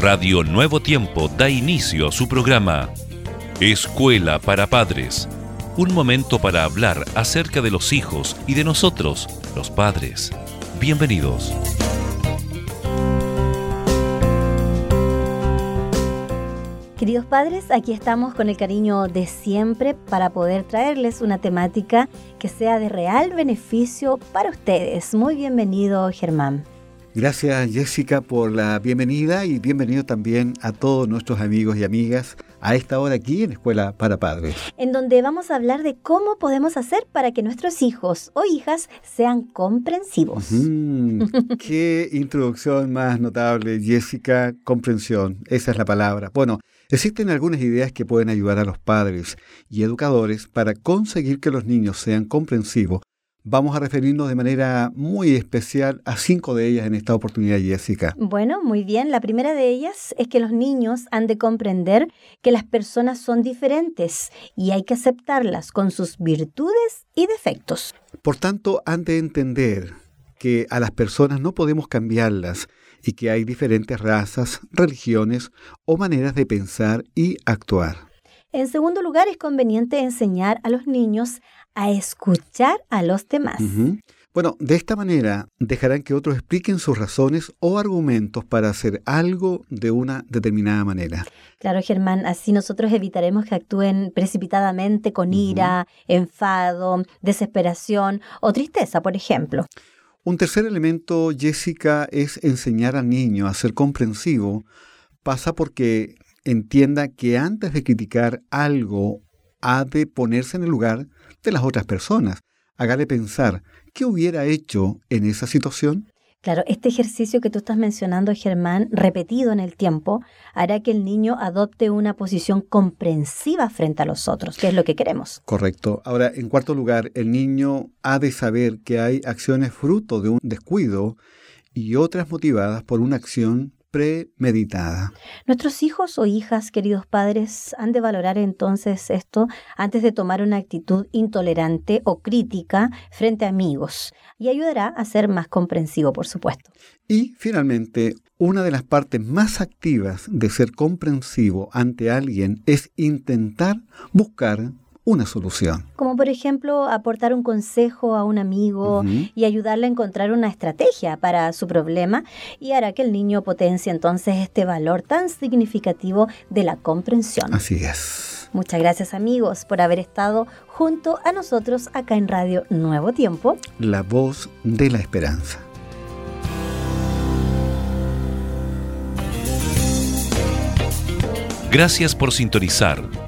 Radio Nuevo Tiempo da inicio a su programa Escuela para Padres. Un momento para hablar acerca de los hijos y de nosotros, los padres. Bienvenidos. Queridos padres, aquí estamos con el cariño de siempre para poder traerles una temática que sea de real beneficio para ustedes. Muy bienvenido, Germán. Gracias Jessica por la bienvenida y bienvenido también a todos nuestros amigos y amigas a esta hora aquí en Escuela para Padres. En donde vamos a hablar de cómo podemos hacer para que nuestros hijos o hijas sean comprensivos. qué introducción más notable, Jessica, comprensión, esa es la palabra. Bueno, existen algunas ideas que pueden ayudar a los padres y educadores para conseguir que los niños sean comprensivos Vamos a referirnos de manera muy especial a cinco de ellas en esta oportunidad, Jessica. Bueno, muy bien. La primera de ellas es que los niños han de comprender que las personas son diferentes y hay que aceptarlas con sus virtudes y defectos. Por tanto, han de entender que a las personas no podemos cambiarlas y que hay diferentes razas, religiones o maneras de pensar y actuar. En segundo lugar, es conveniente enseñar a los niños a escuchar a los demás. Bueno, de esta manera dejarán que otros expliquen sus razones o argumentos para hacer algo de una determinada manera. Claro, Germán, así nosotros evitaremos que actúen precipitadamente con ira, enfado, desesperación o tristeza, por ejemplo. Un tercer elemento, Jessica, es enseñar al niño a ser comprensivo. Pasa porque entienda que antes de criticar algo, ha de ponerse en el lugar de las otras personas. Hágale pensar, ¿qué hubiera hecho en esa situación? Claro, este ejercicio que tú estás mencionando, Germán, repetido en el tiempo, hará que el niño adopte una posición comprensiva frente a los otros, que es lo que queremos. Correcto. Ahora, en cuarto lugar, el niño ha de saber que hay acciones fruto de un descuido y otras motivadas por una acción premeditada. Nuestros hijos o hijas, queridos padres, han de valorar entonces esto antes de tomar una actitud intolerante o crítica frente a amigos y ayudará a ser más comprensivo, por supuesto. Y finalmente, una de las partes más activas de ser comprensivo ante alguien es intentar buscar una solución. Como por ejemplo aportar un consejo a un amigo y ayudarle a encontrar una estrategia para su problema y hará que el niño potencie entonces este valor tan significativo de la comprensión. Así es. Muchas gracias amigos por haber estado junto a nosotros acá en Radio Nuevo Tiempo. La voz de la esperanza. Gracias por sintonizar